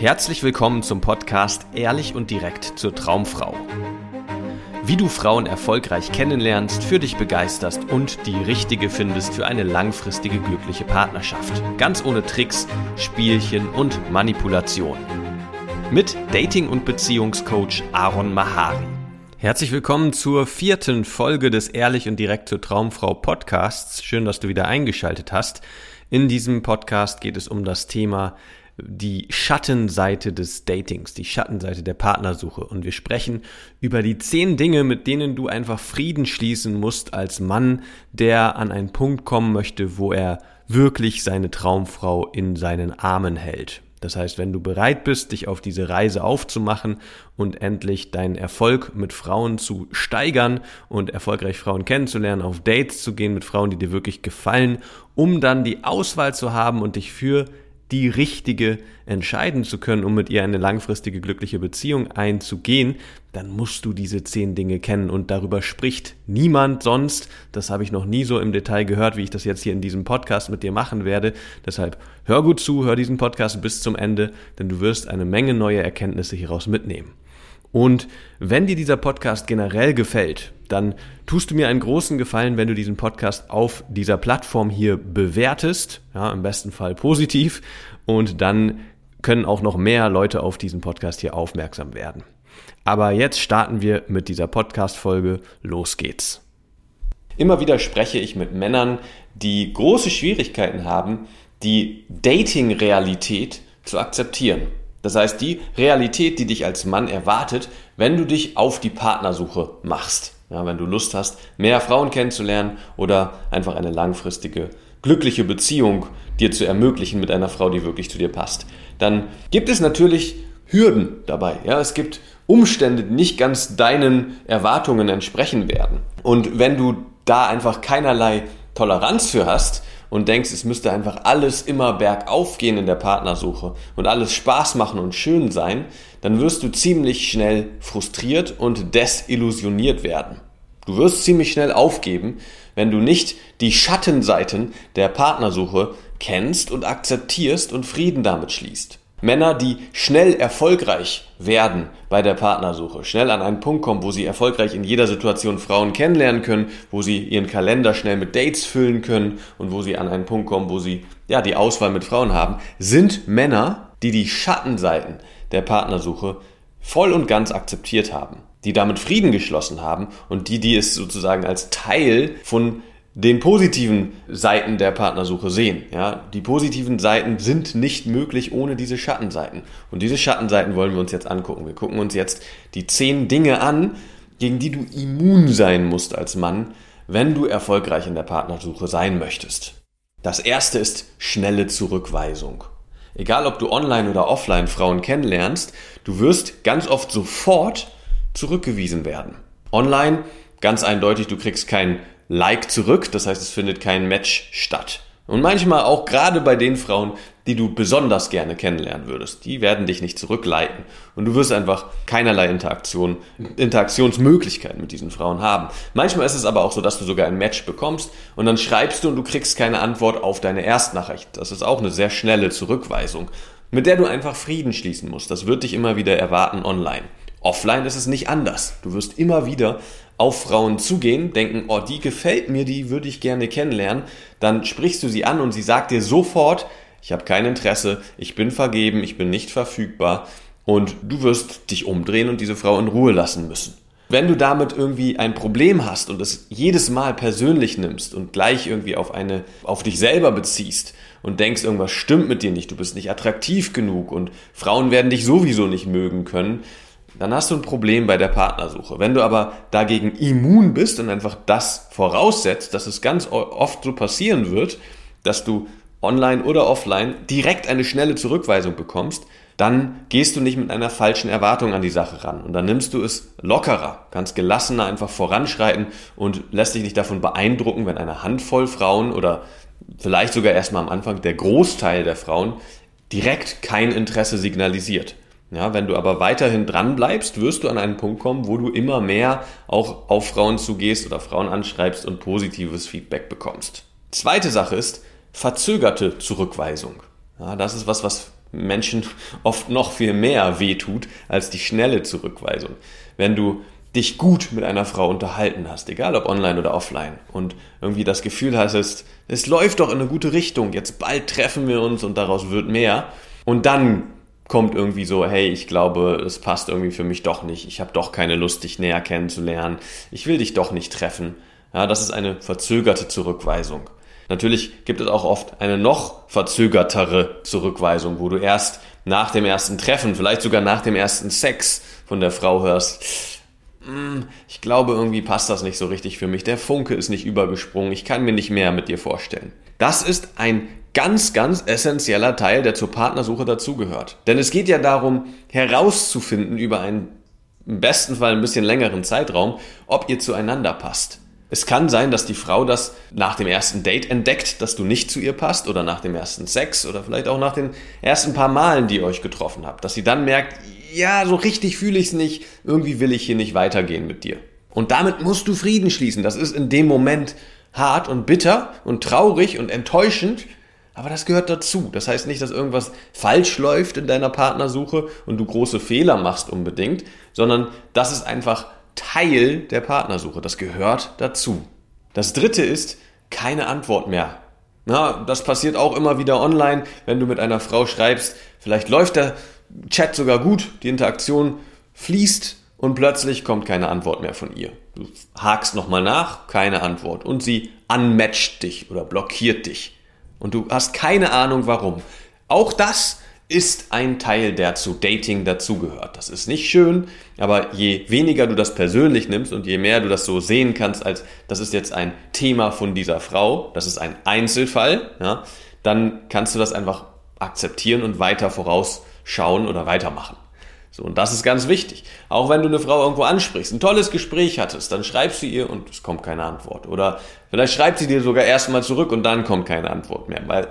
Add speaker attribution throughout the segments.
Speaker 1: Herzlich willkommen zum Podcast Ehrlich und direkt zur Traumfrau. Wie du Frauen erfolgreich kennenlernst, für dich begeisterst und die richtige findest für eine langfristige glückliche Partnerschaft. Ganz ohne Tricks, Spielchen und Manipulation. Mit Dating- und Beziehungscoach Aaron Mahari. Herzlich willkommen zur vierten Folge des Ehrlich und direkt zur Traumfrau Podcasts. Schön, dass du wieder eingeschaltet hast. In diesem Podcast geht es um das Thema die Schattenseite des Datings, die Schattenseite der Partnersuche. Und wir sprechen über die zehn Dinge, mit denen du einfach Frieden schließen musst als Mann, der an einen Punkt kommen möchte, wo er wirklich seine Traumfrau in seinen Armen hält. Das heißt, wenn du bereit bist, dich auf diese Reise aufzumachen und endlich deinen Erfolg mit Frauen zu steigern und erfolgreich Frauen kennenzulernen, auf Dates zu gehen mit Frauen, die dir wirklich gefallen, um dann die Auswahl zu haben und dich für die richtige entscheiden zu können, um mit ihr eine langfristige glückliche Beziehung einzugehen, dann musst du diese zehn Dinge kennen und darüber spricht niemand sonst. Das habe ich noch nie so im Detail gehört, wie ich das jetzt hier in diesem Podcast mit dir machen werde. Deshalb hör gut zu, hör diesen Podcast bis zum Ende, denn du wirst eine Menge neue Erkenntnisse hieraus mitnehmen. Und wenn dir dieser Podcast generell gefällt, dann tust du mir einen großen Gefallen, wenn du diesen Podcast auf dieser Plattform hier bewertest, ja, im besten Fall positiv, und dann können auch noch mehr Leute auf diesen Podcast hier aufmerksam werden. Aber jetzt starten wir mit dieser Podcast-Folge. Los geht's. Immer wieder spreche ich mit Männern, die große Schwierigkeiten haben, die Dating-Realität zu akzeptieren. Das heißt, die Realität, die dich als Mann erwartet, wenn du dich auf die Partnersuche machst. Ja, wenn du Lust hast, mehr Frauen kennenzulernen oder einfach eine langfristige, glückliche Beziehung dir zu ermöglichen mit einer Frau, die wirklich zu dir passt. Dann gibt es natürlich Hürden dabei. Ja, es gibt Umstände, die nicht ganz deinen Erwartungen entsprechen werden. Und wenn du da einfach keinerlei Toleranz für hast, und denkst, es müsste einfach alles immer bergauf gehen in der Partnersuche und alles Spaß machen und schön sein, dann wirst du ziemlich schnell frustriert und desillusioniert werden. Du wirst ziemlich schnell aufgeben, wenn du nicht die Schattenseiten der Partnersuche kennst und akzeptierst und Frieden damit schließt. Männer, die schnell erfolgreich werden bei der Partnersuche, schnell an einen Punkt kommen, wo sie erfolgreich in jeder Situation Frauen kennenlernen können, wo sie ihren Kalender schnell mit Dates füllen können und wo sie an einen Punkt kommen, wo sie ja die Auswahl mit Frauen haben, sind Männer, die die Schattenseiten der Partnersuche voll und ganz akzeptiert haben, die damit Frieden geschlossen haben und die, die es sozusagen als Teil von den positiven Seiten der Partnersuche sehen. Ja, die positiven Seiten sind nicht möglich ohne diese Schattenseiten. Und diese Schattenseiten wollen wir uns jetzt angucken. Wir gucken uns jetzt die zehn Dinge an, gegen die du immun sein musst als Mann, wenn du erfolgreich in der Partnersuche sein möchtest. Das erste ist schnelle Zurückweisung. Egal ob du online oder offline Frauen kennenlernst, du wirst ganz oft sofort zurückgewiesen werden. Online ganz eindeutig, du kriegst kein Like zurück, das heißt, es findet kein Match statt. Und manchmal auch gerade bei den Frauen, die du besonders gerne kennenlernen würdest, die werden dich nicht zurückleiten und du wirst einfach keinerlei Interaktion, Interaktionsmöglichkeiten mit diesen Frauen haben. Manchmal ist es aber auch so, dass du sogar ein Match bekommst und dann schreibst du und du kriegst keine Antwort auf deine Erstnachricht. Das ist auch eine sehr schnelle Zurückweisung, mit der du einfach Frieden schließen musst. Das wird dich immer wieder erwarten online. Offline ist es nicht anders. Du wirst immer wieder auf Frauen zugehen, denken, oh, die gefällt mir, die würde ich gerne kennenlernen, dann sprichst du sie an und sie sagt dir sofort, ich habe kein Interesse, ich bin vergeben, ich bin nicht verfügbar und du wirst dich umdrehen und diese Frau in Ruhe lassen müssen. Wenn du damit irgendwie ein Problem hast und es jedes Mal persönlich nimmst und gleich irgendwie auf eine, auf dich selber beziehst und denkst, irgendwas stimmt mit dir nicht, du bist nicht attraktiv genug und Frauen werden dich sowieso nicht mögen können, dann hast du ein Problem bei der Partnersuche. Wenn du aber dagegen immun bist und einfach das voraussetzt, dass es ganz oft so passieren wird, dass du online oder offline direkt eine schnelle Zurückweisung bekommst, dann gehst du nicht mit einer falschen Erwartung an die Sache ran. Und dann nimmst du es lockerer, kannst gelassener einfach voranschreiten und lässt dich nicht davon beeindrucken, wenn eine Handvoll Frauen oder vielleicht sogar erstmal am Anfang der Großteil der Frauen direkt kein Interesse signalisiert. Ja, wenn du aber weiterhin dran bleibst, wirst du an einen Punkt kommen, wo du immer mehr auch auf Frauen zugehst oder Frauen anschreibst und positives Feedback bekommst. Zweite Sache ist verzögerte Zurückweisung. Ja, das ist was, was Menschen oft noch viel mehr wehtut als die schnelle Zurückweisung. Wenn du dich gut mit einer Frau unterhalten hast, egal ob online oder offline, und irgendwie das Gefühl hast, es, es läuft doch in eine gute Richtung, jetzt bald treffen wir uns und daraus wird mehr, und dann kommt irgendwie so, hey, ich glaube, es passt irgendwie für mich doch nicht, ich habe doch keine Lust, dich näher kennenzulernen, ich will dich doch nicht treffen. Ja, das ist eine verzögerte Zurückweisung. Natürlich gibt es auch oft eine noch verzögertere Zurückweisung, wo du erst nach dem ersten Treffen, vielleicht sogar nach dem ersten Sex von der Frau hörst, hm, ich glaube, irgendwie passt das nicht so richtig für mich. Der Funke ist nicht übergesprungen. Ich kann mir nicht mehr mit dir vorstellen. Das ist ein ganz, ganz essentieller Teil, der zur Partnersuche dazugehört. Denn es geht ja darum, herauszufinden über einen im besten Fall ein bisschen längeren Zeitraum, ob ihr zueinander passt. Es kann sein, dass die Frau das nach dem ersten Date entdeckt, dass du nicht zu ihr passt oder nach dem ersten Sex oder vielleicht auch nach den ersten paar Malen, die ihr euch getroffen habt, dass sie dann merkt, ja, so richtig fühle ich es nicht, irgendwie will ich hier nicht weitergehen mit dir. Und damit musst du Frieden schließen. Das ist in dem Moment hart und bitter und traurig und enttäuschend, aber das gehört dazu. Das heißt nicht, dass irgendwas falsch läuft in deiner Partnersuche und du große Fehler machst unbedingt, sondern das ist einfach Teil der Partnersuche. Das gehört dazu. Das dritte ist keine Antwort mehr. Na, das passiert auch immer wieder online, wenn du mit einer Frau schreibst. Vielleicht läuft der Chat sogar gut, die Interaktion fließt und plötzlich kommt keine Antwort mehr von ihr. Du hakst nochmal nach, keine Antwort. Und sie unmatcht dich oder blockiert dich. Und du hast keine Ahnung warum. Auch das ist ein Teil, der zu Dating dazugehört. Das ist nicht schön, aber je weniger du das persönlich nimmst und je mehr du das so sehen kannst, als das ist jetzt ein Thema von dieser Frau, das ist ein Einzelfall, ja, dann kannst du das einfach akzeptieren und weiter vorausschauen oder weitermachen. So, und das ist ganz wichtig. Auch wenn du eine Frau irgendwo ansprichst, ein tolles Gespräch hattest, dann schreibst du ihr und es kommt keine Antwort. Oder vielleicht schreibt sie dir sogar erstmal zurück und dann kommt keine Antwort mehr. Weil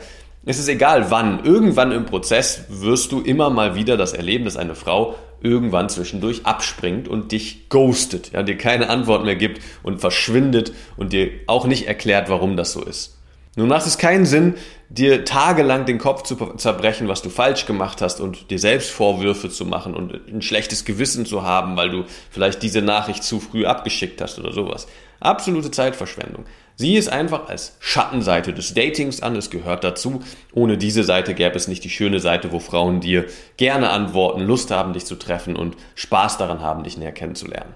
Speaker 1: es ist egal wann, irgendwann im Prozess wirst du immer mal wieder das erleben, dass eine Frau irgendwann zwischendurch abspringt und dich ghostet, ja, dir keine Antwort mehr gibt und verschwindet und dir auch nicht erklärt, warum das so ist. Nun macht es keinen Sinn, dir tagelang den Kopf zu zerbrechen, was du falsch gemacht hast und dir selbst Vorwürfe zu machen und ein schlechtes Gewissen zu haben, weil du vielleicht diese Nachricht zu früh abgeschickt hast oder sowas. Absolute Zeitverschwendung. Sieh es einfach als Schattenseite des Datings an, es gehört dazu. Ohne diese Seite gäbe es nicht die schöne Seite, wo Frauen dir gerne antworten, Lust haben, dich zu treffen und Spaß daran haben, dich näher kennenzulernen.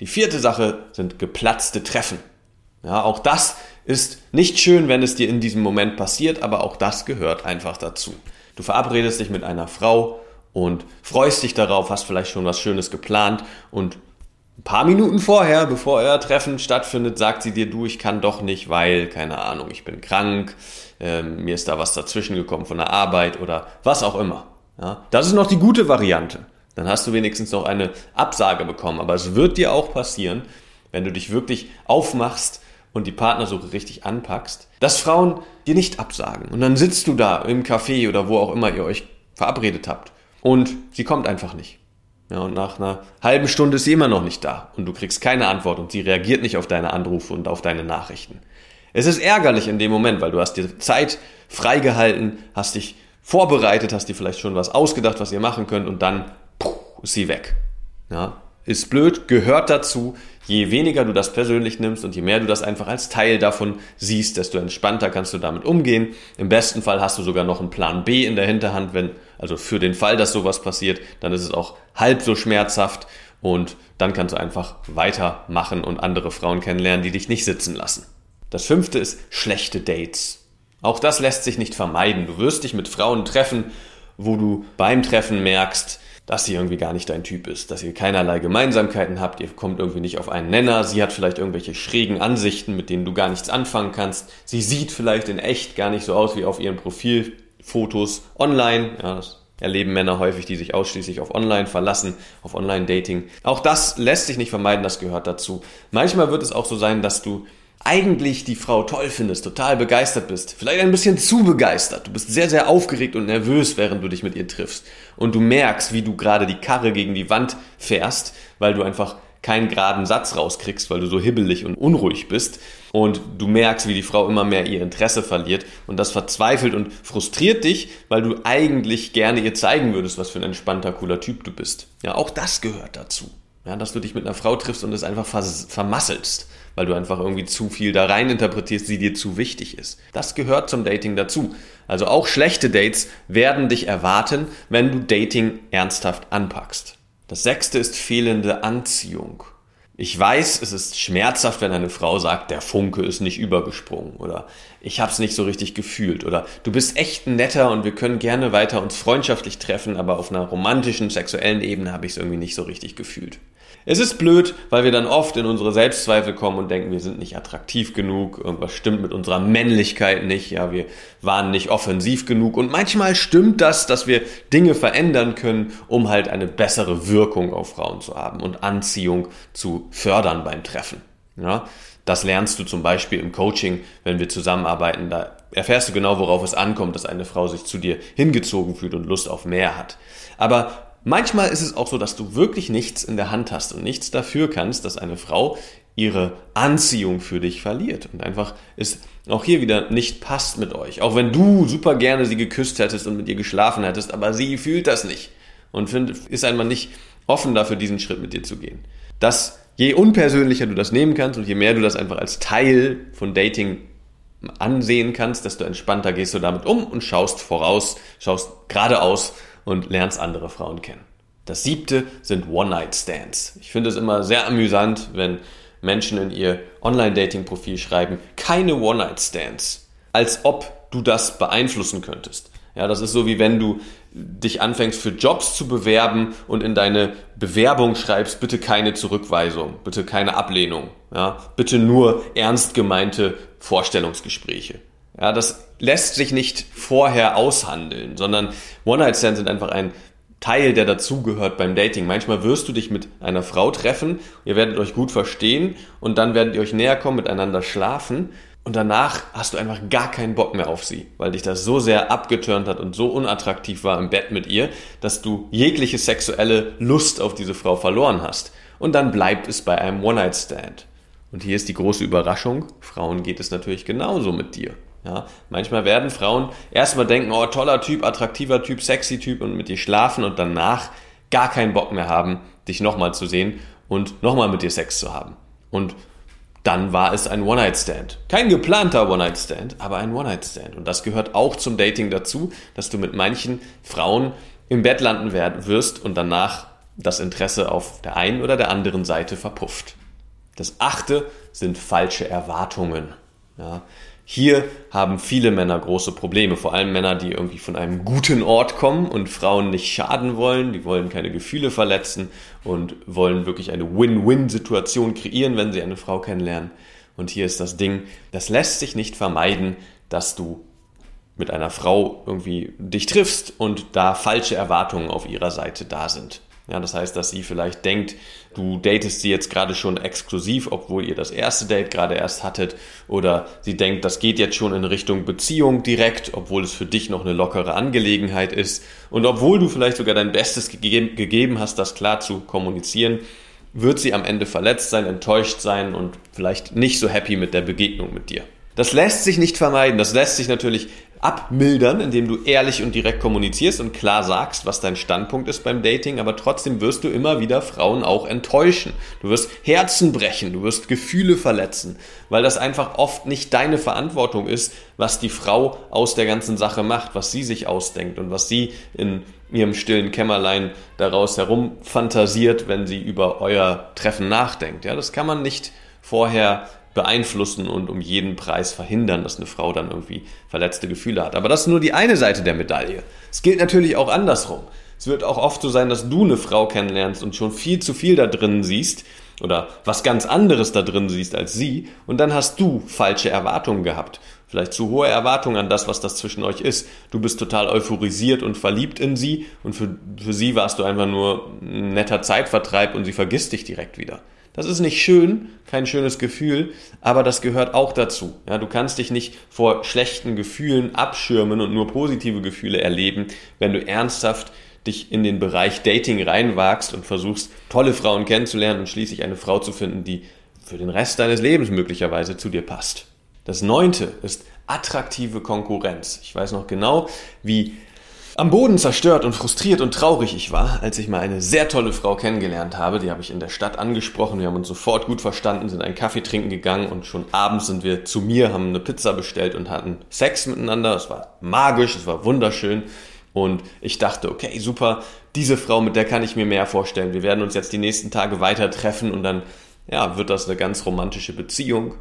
Speaker 1: Die vierte Sache sind geplatzte Treffen. Ja, auch das ist nicht schön, wenn es dir in diesem Moment passiert, aber auch das gehört einfach dazu. Du verabredest dich mit einer Frau und freust dich darauf, hast vielleicht schon was Schönes geplant und ein paar Minuten vorher, bevor euer Treffen stattfindet, sagt sie dir, du, ich kann doch nicht, weil, keine Ahnung, ich bin krank, äh, mir ist da was dazwischen gekommen von der Arbeit oder was auch immer. Ja, das ist noch die gute Variante. Dann hast du wenigstens noch eine Absage bekommen. Aber es wird dir auch passieren, wenn du dich wirklich aufmachst und die Partnersuche richtig anpackst, dass Frauen dir nicht absagen. Und dann sitzt du da im Café oder wo auch immer ihr euch verabredet habt. Und sie kommt einfach nicht. Ja, und nach einer halben Stunde ist sie immer noch nicht da und du kriegst keine Antwort und sie reagiert nicht auf deine Anrufe und auf deine Nachrichten. Es ist ärgerlich in dem Moment, weil du hast dir Zeit freigehalten, hast dich vorbereitet, hast dir vielleicht schon was ausgedacht, was ihr machen könnt und dann puh, ist sie weg. Ja, ist blöd, gehört dazu. Je weniger du das persönlich nimmst und je mehr du das einfach als Teil davon siehst, desto entspannter kannst du damit umgehen. Im besten Fall hast du sogar noch einen Plan B in der Hinterhand, wenn, also für den Fall, dass sowas passiert, dann ist es auch halb so schmerzhaft und dann kannst du einfach weitermachen und andere Frauen kennenlernen, die dich nicht sitzen lassen. Das fünfte ist schlechte Dates. Auch das lässt sich nicht vermeiden. Du wirst dich mit Frauen treffen, wo du beim Treffen merkst, dass sie irgendwie gar nicht dein Typ ist, dass ihr keinerlei Gemeinsamkeiten habt, ihr kommt irgendwie nicht auf einen Nenner, sie hat vielleicht irgendwelche schrägen Ansichten, mit denen du gar nichts anfangen kannst, sie sieht vielleicht in echt gar nicht so aus wie auf ihren Profilfotos online, ja, das erleben Männer häufig, die sich ausschließlich auf Online verlassen, auf Online-Dating. Auch das lässt sich nicht vermeiden, das gehört dazu. Manchmal wird es auch so sein, dass du eigentlich die Frau toll findest, total begeistert bist, vielleicht ein bisschen zu begeistert. Du bist sehr, sehr aufgeregt und nervös, während du dich mit ihr triffst. Und du merkst, wie du gerade die Karre gegen die Wand fährst, weil du einfach keinen geraden Satz rauskriegst, weil du so hibbelig und unruhig bist und du merkst, wie die Frau immer mehr ihr Interesse verliert und das verzweifelt und frustriert dich, weil du eigentlich gerne ihr zeigen würdest, was für ein entspannter, cooler Typ du bist. Ja, auch das gehört dazu. Ja, dass du dich mit einer Frau triffst und es einfach vermasselst, weil du einfach irgendwie zu viel da rein interpretierst, die dir zu wichtig ist. Das gehört zum Dating dazu. Also auch schlechte Dates werden dich erwarten, wenn du Dating ernsthaft anpackst. Das sechste ist fehlende Anziehung. Ich weiß, es ist schmerzhaft, wenn eine Frau sagt, der Funke ist nicht übergesprungen oder ich habe es nicht so richtig gefühlt oder du bist echt ein netter und wir können gerne weiter uns freundschaftlich treffen, aber auf einer romantischen, sexuellen Ebene habe ich es irgendwie nicht so richtig gefühlt. Es ist blöd, weil wir dann oft in unsere Selbstzweifel kommen und denken, wir sind nicht attraktiv genug, irgendwas stimmt mit unserer Männlichkeit nicht, ja, wir waren nicht offensiv genug und manchmal stimmt das, dass wir Dinge verändern können, um halt eine bessere Wirkung auf Frauen zu haben und Anziehung zu fördern beim Treffen. Ja, das lernst du zum Beispiel im Coaching, wenn wir zusammenarbeiten. Da erfährst du genau, worauf es ankommt, dass eine Frau sich zu dir hingezogen fühlt und Lust auf mehr hat. Aber Manchmal ist es auch so, dass du wirklich nichts in der Hand hast und nichts dafür kannst, dass eine Frau ihre Anziehung für dich verliert und einfach es auch hier wieder nicht passt mit euch. Auch wenn du super gerne sie geküsst hättest und mit ihr geschlafen hättest, aber sie fühlt das nicht und find, ist einmal nicht offen dafür, diesen Schritt mit dir zu gehen. Das, je unpersönlicher du das nehmen kannst und je mehr du das einfach als Teil von Dating ansehen kannst, desto entspannter gehst du damit um und schaust voraus, schaust geradeaus und lernst andere Frauen kennen. Das siebte sind One-Night-Stands. Ich finde es immer sehr amüsant, wenn Menschen in ihr Online-Dating-Profil schreiben, keine One-Night-Stands. Als ob du das beeinflussen könntest. Ja, das ist so wie wenn du dich anfängst für Jobs zu bewerben und in deine Bewerbung schreibst, bitte keine Zurückweisung, bitte keine Ablehnung, ja, bitte nur ernst gemeinte Vorstellungsgespräche. Ja, das lässt sich nicht vorher aushandeln, sondern One-Night-Stands sind einfach ein Teil, der dazugehört beim Dating. Manchmal wirst du dich mit einer Frau treffen, ihr werdet euch gut verstehen und dann werdet ihr euch näher kommen, miteinander schlafen und danach hast du einfach gar keinen Bock mehr auf sie, weil dich das so sehr abgeturnt hat und so unattraktiv war im Bett mit ihr, dass du jegliche sexuelle Lust auf diese Frau verloren hast. Und dann bleibt es bei einem One-Night-Stand. Und hier ist die große Überraschung, Frauen geht es natürlich genauso mit dir. Ja, manchmal werden Frauen erstmal denken, oh, toller Typ, attraktiver Typ, sexy Typ und mit dir schlafen und danach gar keinen Bock mehr haben, dich nochmal zu sehen und nochmal mit dir Sex zu haben. Und dann war es ein One-Night-Stand. Kein geplanter One-Night-Stand, aber ein One-Night-Stand. Und das gehört auch zum Dating dazu, dass du mit manchen Frauen im Bett landen wirst und danach das Interesse auf der einen oder der anderen Seite verpufft. Das achte sind falsche Erwartungen. Ja, hier haben viele Männer große Probleme, vor allem Männer, die irgendwie von einem guten Ort kommen und Frauen nicht schaden wollen, die wollen keine Gefühle verletzen und wollen wirklich eine Win-Win-Situation kreieren, wenn sie eine Frau kennenlernen. Und hier ist das Ding, das lässt sich nicht vermeiden, dass du mit einer Frau irgendwie dich triffst und da falsche Erwartungen auf ihrer Seite da sind. Ja, das heißt, dass sie vielleicht denkt, du datest sie jetzt gerade schon exklusiv, obwohl ihr das erste Date gerade erst hattet, oder sie denkt, das geht jetzt schon in Richtung Beziehung direkt, obwohl es für dich noch eine lockere Angelegenheit ist. Und obwohl du vielleicht sogar dein Bestes gegeben, gegeben hast, das klar zu kommunizieren, wird sie am Ende verletzt sein, enttäuscht sein und vielleicht nicht so happy mit der Begegnung mit dir. Das lässt sich nicht vermeiden. Das lässt sich natürlich abmildern, indem du ehrlich und direkt kommunizierst und klar sagst, was dein Standpunkt ist beim Dating, aber trotzdem wirst du immer wieder Frauen auch enttäuschen. Du wirst Herzen brechen, du wirst Gefühle verletzen, weil das einfach oft nicht deine Verantwortung ist, was die Frau aus der ganzen Sache macht, was sie sich ausdenkt und was sie in ihrem stillen Kämmerlein daraus herum fantasiert, wenn sie über euer Treffen nachdenkt. Ja, das kann man nicht vorher beeinflussen und um jeden Preis verhindern, dass eine Frau dann irgendwie verletzte Gefühle hat. Aber das ist nur die eine Seite der Medaille. Es gilt natürlich auch andersrum. Es wird auch oft so sein, dass du eine Frau kennenlernst und schon viel zu viel da drin siehst oder was ganz anderes da drin siehst als sie und dann hast du falsche Erwartungen gehabt. Vielleicht zu hohe Erwartungen an das, was das zwischen euch ist. Du bist total euphorisiert und verliebt in sie und für, für sie warst du einfach nur ein netter Zeitvertreib und sie vergisst dich direkt wieder. Das ist nicht schön, kein schönes Gefühl, aber das gehört auch dazu. Ja, du kannst dich nicht vor schlechten Gefühlen abschirmen und nur positive Gefühle erleben, wenn du ernsthaft dich in den Bereich Dating reinwagst und versuchst, tolle Frauen kennenzulernen und schließlich eine Frau zu finden, die für den Rest deines Lebens möglicherweise zu dir passt. Das neunte ist attraktive Konkurrenz. Ich weiß noch genau, wie am Boden zerstört und frustriert und traurig ich war, als ich mal eine sehr tolle Frau kennengelernt habe. Die habe ich in der Stadt angesprochen. Wir haben uns sofort gut verstanden, sind einen Kaffee trinken gegangen und schon abends sind wir zu mir, haben eine Pizza bestellt und hatten Sex miteinander. Es war magisch, es war wunderschön. Und ich dachte, okay, super, diese Frau, mit der kann ich mir mehr vorstellen. Wir werden uns jetzt die nächsten Tage weiter treffen und dann ja, wird das eine ganz romantische Beziehung.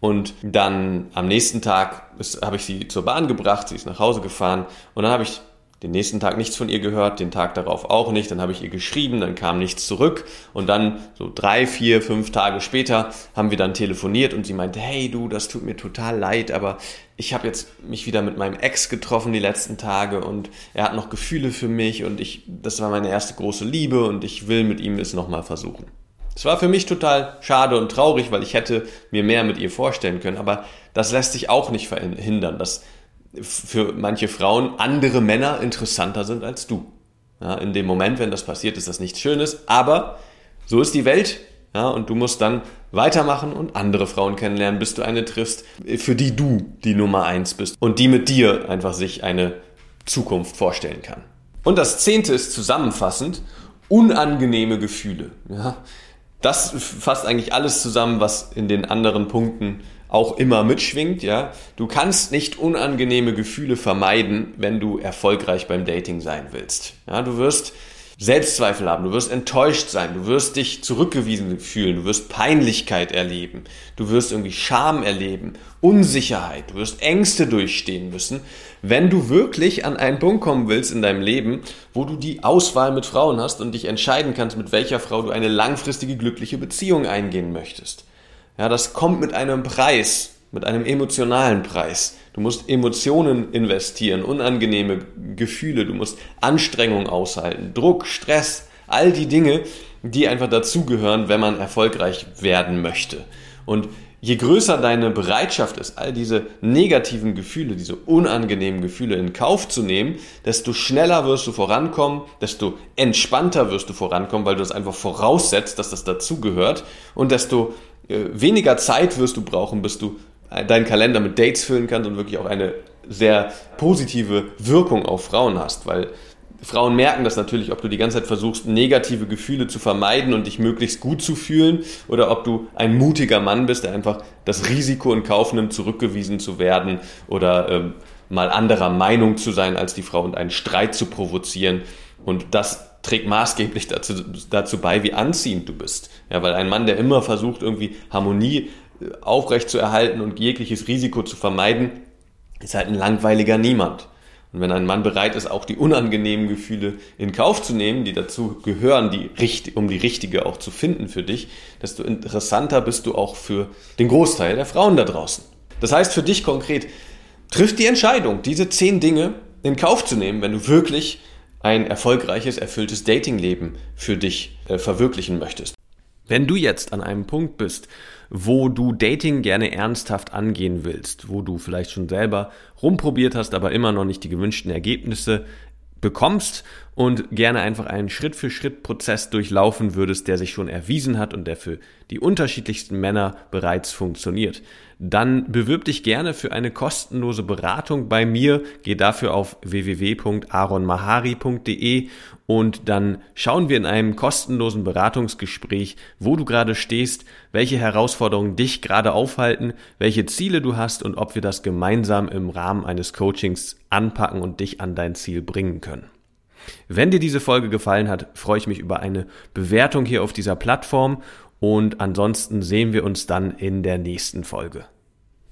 Speaker 1: Und dann am nächsten Tag habe ich sie zur Bahn gebracht, sie ist nach Hause gefahren und dann habe ich den nächsten Tag nichts von ihr gehört, den Tag darauf auch nicht. Dann habe ich ihr geschrieben, dann kam nichts zurück. Und dann so drei, vier, fünf Tage später haben wir dann telefoniert und sie meinte, hey du, das tut mir total leid, aber ich habe jetzt mich wieder mit meinem Ex getroffen die letzten Tage und er hat noch Gefühle für mich und ich, das war meine erste große Liebe und ich will mit ihm es nochmal versuchen. Es war für mich total schade und traurig, weil ich hätte mir mehr mit ihr vorstellen können, aber das lässt sich auch nicht verhindern, dass für manche Frauen andere Männer interessanter sind als du. Ja, in dem Moment, wenn das passiert, ist das nichts Schönes, aber so ist die Welt. Ja, und du musst dann weitermachen und andere Frauen kennenlernen, bis du eine triffst, für die du die Nummer eins bist und die mit dir einfach sich eine Zukunft vorstellen kann. Und das zehnte ist zusammenfassend unangenehme Gefühle. Ja, das fasst eigentlich alles zusammen, was in den anderen Punkten auch immer mitschwingt, ja. Du kannst nicht unangenehme Gefühle vermeiden, wenn du erfolgreich beim Dating sein willst. Ja, du wirst Selbstzweifel haben, du wirst enttäuscht sein, du wirst dich zurückgewiesen fühlen, du wirst Peinlichkeit erleben, du wirst irgendwie Scham erleben, Unsicherheit, du wirst Ängste durchstehen müssen, wenn du wirklich an einen Punkt kommen willst in deinem Leben, wo du die Auswahl mit Frauen hast und dich entscheiden kannst, mit welcher Frau du eine langfristige glückliche Beziehung eingehen möchtest. Ja, das kommt mit einem Preis, mit einem emotionalen Preis. Du musst Emotionen investieren, unangenehme Gefühle, du musst Anstrengung aushalten, Druck, Stress, all die Dinge, die einfach dazugehören, wenn man erfolgreich werden möchte. Und je größer deine Bereitschaft ist, all diese negativen Gefühle, diese unangenehmen Gefühle in Kauf zu nehmen, desto schneller wirst du vorankommen, desto entspannter wirst du vorankommen, weil du das einfach voraussetzt, dass das dazugehört und desto weniger Zeit wirst du brauchen, bis du äh, deinen Kalender mit Dates füllen kannst und wirklich auch eine sehr positive Wirkung auf Frauen hast, weil Frauen merken das natürlich, ob du die ganze Zeit versuchst, negative Gefühle zu vermeiden und dich möglichst gut zu fühlen oder ob du ein mutiger Mann bist, der einfach das Risiko in Kauf nimmt, zurückgewiesen zu werden oder ähm, mal anderer Meinung zu sein als die Frau und einen Streit zu provozieren. Und das trägt maßgeblich dazu, dazu bei, wie anziehend du bist. Ja, weil ein Mann, der immer versucht, irgendwie Harmonie äh, aufrecht zu erhalten und jegliches Risiko zu vermeiden, ist halt ein langweiliger Niemand. Und wenn ein Mann bereit ist, auch die unangenehmen Gefühle in Kauf zu nehmen, die dazu gehören, die, um die richtige auch zu finden für dich, desto interessanter bist du auch für den Großteil der Frauen da draußen. Das heißt für dich konkret, triff die Entscheidung, diese zehn Dinge in Kauf zu nehmen, wenn du wirklich ein erfolgreiches, erfülltes Datingleben für dich äh, verwirklichen möchtest. Wenn du jetzt an einem Punkt bist, wo du Dating gerne ernsthaft angehen willst, wo du vielleicht schon selber rumprobiert hast, aber immer noch nicht die gewünschten Ergebnisse bekommst und gerne einfach einen Schritt-für-Schritt-Prozess durchlaufen würdest, der sich schon erwiesen hat und der für die unterschiedlichsten Männer bereits funktioniert, dann bewirb dich gerne für eine kostenlose Beratung bei mir. Geh dafür auf www.aronmahari.de und dann schauen wir in einem kostenlosen Beratungsgespräch, wo du gerade stehst, welche Herausforderungen dich gerade aufhalten, welche Ziele du hast und ob wir das gemeinsam im Rahmen eines Coachings anpacken und dich an dein Ziel bringen können. Wenn dir diese Folge gefallen hat, freue ich mich über eine Bewertung hier auf dieser Plattform und ansonsten sehen wir uns dann in der nächsten Folge.